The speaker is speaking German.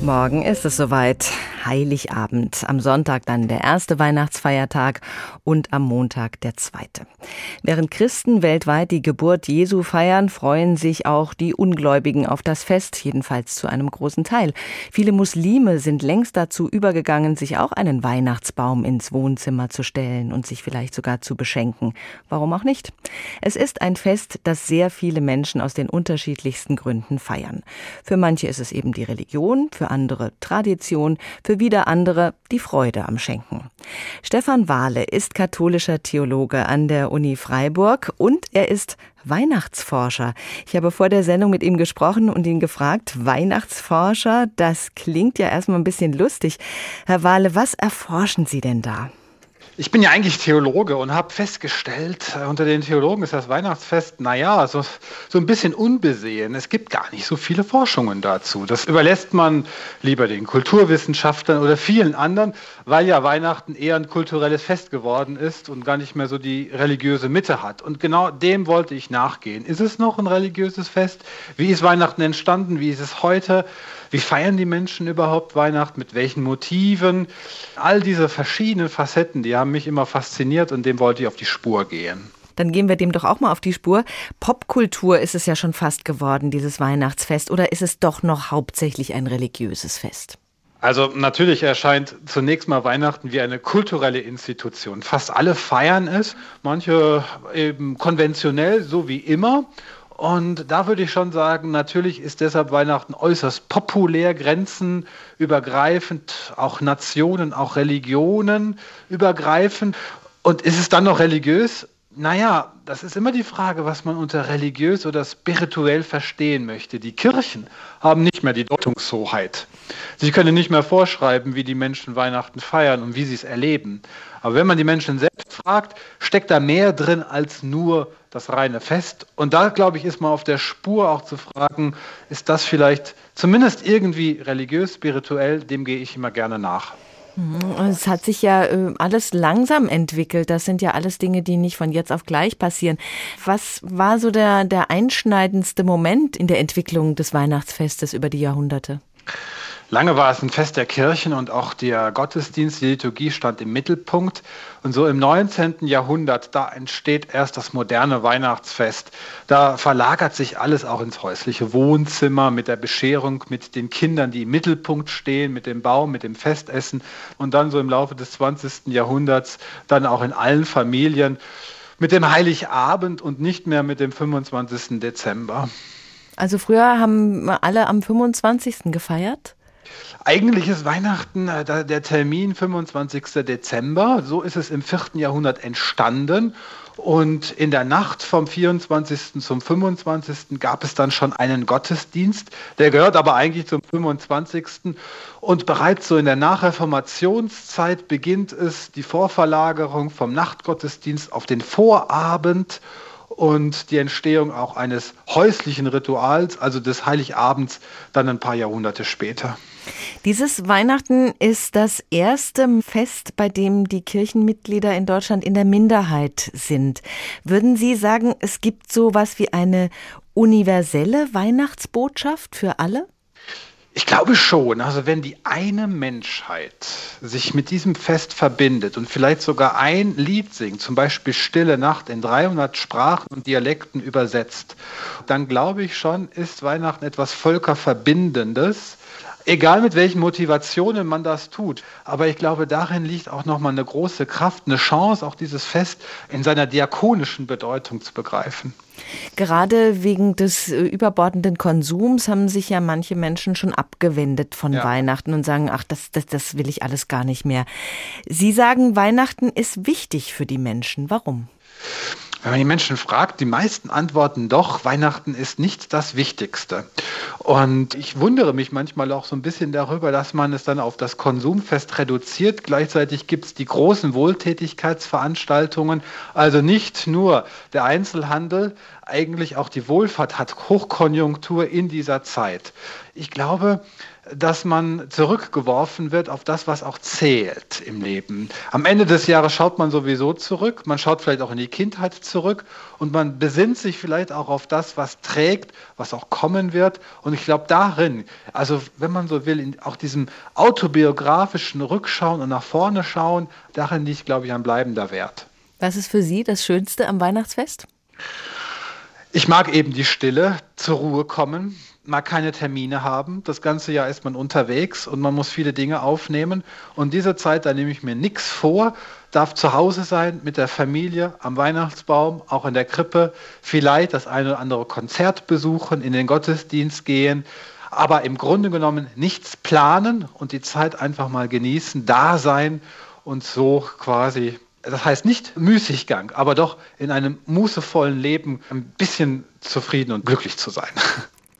Morgen ist es soweit. Heiligabend. Am Sonntag dann der erste Weihnachtsfeiertag und am Montag der zweite. Während Christen weltweit die Geburt Jesu feiern, freuen sich auch die Ungläubigen auf das Fest, jedenfalls zu einem großen Teil. Viele Muslime sind längst dazu übergegangen, sich auch einen Weihnachtsbaum ins Wohnzimmer zu stellen und sich vielleicht sogar zu beschenken. Warum auch nicht? Es ist ein Fest, das sehr viele Menschen aus den unterschiedlichsten Gründen feiern. Für manche ist es eben die Religion, für andere Tradition, für wieder andere die Freude am Schenken. Stefan Wahle ist katholischer Theologe an der Uni Freiburg und er ist Weihnachtsforscher. Ich habe vor der Sendung mit ihm gesprochen und ihn gefragt, Weihnachtsforscher, das klingt ja erstmal ein bisschen lustig. Herr Wahle, was erforschen Sie denn da? Ich bin ja eigentlich Theologe und habe festgestellt, äh, unter den Theologen ist das Weihnachtsfest, naja, so, so ein bisschen unbesehen. Es gibt gar nicht so viele Forschungen dazu. Das überlässt man lieber den Kulturwissenschaftlern oder vielen anderen, weil ja Weihnachten eher ein kulturelles Fest geworden ist und gar nicht mehr so die religiöse Mitte hat. Und genau dem wollte ich nachgehen. Ist es noch ein religiöses Fest? Wie ist Weihnachten entstanden? Wie ist es heute? Wie feiern die Menschen überhaupt Weihnachten? Mit welchen Motiven? All diese verschiedenen Facetten, die haben mich immer fasziniert und dem wollte ich auf die Spur gehen. Dann gehen wir dem doch auch mal auf die Spur. Popkultur ist es ja schon fast geworden, dieses Weihnachtsfest, oder ist es doch noch hauptsächlich ein religiöses Fest? Also natürlich erscheint zunächst mal Weihnachten wie eine kulturelle Institution. Fast alle feiern es, manche eben konventionell, so wie immer. Und da würde ich schon sagen, natürlich ist deshalb Weihnachten äußerst populär, grenzenübergreifend, auch Nationen, auch Religionen übergreifend. Und ist es dann noch religiös? Naja, das ist immer die Frage, was man unter religiös oder spirituell verstehen möchte. Die Kirchen haben nicht mehr die Deutungshoheit. Sie können nicht mehr vorschreiben, wie die Menschen Weihnachten feiern und wie sie es erleben. Aber wenn man die Menschen selbst fragt, steckt da mehr drin als nur das reine Fest. Und da, glaube ich, ist man auf der Spur auch zu fragen, ist das vielleicht zumindest irgendwie religiös, spirituell, dem gehe ich immer gerne nach. Mhm. Es hat sich ja äh, alles langsam entwickelt. Das sind ja alles Dinge, die nicht von jetzt auf gleich passieren. Was war so der, der einschneidendste Moment in der Entwicklung des Weihnachtsfestes über die Jahrhunderte? Lange war es ein Fest der Kirchen und auch der Gottesdienst, die Liturgie stand im Mittelpunkt. Und so im 19. Jahrhundert, da entsteht erst das moderne Weihnachtsfest. Da verlagert sich alles auch ins häusliche Wohnzimmer mit der Bescherung, mit den Kindern, die im Mittelpunkt stehen, mit dem Baum, mit dem Festessen. Und dann so im Laufe des 20. Jahrhunderts dann auch in allen Familien mit dem Heiligabend und nicht mehr mit dem 25. Dezember. Also früher haben alle am 25. gefeiert? Eigentlich ist Weihnachten äh, der Termin 25. Dezember. So ist es im 4. Jahrhundert entstanden. Und in der Nacht vom 24. zum 25. gab es dann schon einen Gottesdienst. Der gehört aber eigentlich zum 25. Und bereits so in der Nachreformationszeit beginnt es die Vorverlagerung vom Nachtgottesdienst auf den Vorabend und die Entstehung auch eines häuslichen Rituals, also des Heiligabends, dann ein paar Jahrhunderte später. Dieses Weihnachten ist das erste Fest, bei dem die Kirchenmitglieder in Deutschland in der Minderheit sind. Würden Sie sagen, es gibt so was wie eine universelle Weihnachtsbotschaft für alle? Ich glaube schon. Also wenn die eine Menschheit sich mit diesem Fest verbindet und vielleicht sogar ein Lied singt, zum Beispiel Stille Nacht in 300 Sprachen und Dialekten übersetzt, dann glaube ich schon, ist Weihnachten etwas Völkerverbindendes Egal mit welchen Motivationen man das tut. Aber ich glaube, darin liegt auch nochmal eine große Kraft, eine Chance, auch dieses Fest in seiner diakonischen Bedeutung zu begreifen. Gerade wegen des äh, überbordenden Konsums haben sich ja manche Menschen schon abgewendet von ja. Weihnachten und sagen, ach, das, das, das will ich alles gar nicht mehr. Sie sagen, Weihnachten ist wichtig für die Menschen. Warum? Wenn man die Menschen fragt, die meisten antworten doch, Weihnachten ist nicht das Wichtigste. Und ich wundere mich manchmal auch so ein bisschen darüber, dass man es dann auf das Konsumfest reduziert. Gleichzeitig gibt es die großen Wohltätigkeitsveranstaltungen. Also nicht nur der Einzelhandel, eigentlich auch die Wohlfahrt hat Hochkonjunktur in dieser Zeit. Ich glaube, dass man zurückgeworfen wird auf das, was auch zählt im Leben. Am Ende des Jahres schaut man sowieso zurück, man schaut vielleicht auch in die Kindheit zurück und man besinnt sich vielleicht auch auf das, was trägt, was auch kommen wird. Und ich glaube darin, also wenn man so will, in auch diesem autobiografischen Rückschauen und nach vorne schauen, darin liegt, glaube ich, ein bleibender Wert. Was ist für Sie das Schönste am Weihnachtsfest? Ich mag eben die Stille, zur Ruhe kommen, mal keine Termine haben. Das ganze Jahr ist man unterwegs und man muss viele Dinge aufnehmen. Und diese Zeit, da nehme ich mir nichts vor, darf zu Hause sein mit der Familie, am Weihnachtsbaum, auch in der Krippe, vielleicht das eine oder andere Konzert besuchen, in den Gottesdienst gehen, aber im Grunde genommen nichts planen und die Zeit einfach mal genießen, da sein und so quasi das heißt nicht Müßiggang, aber doch in einem mußevollen Leben ein bisschen zufrieden und glücklich zu sein.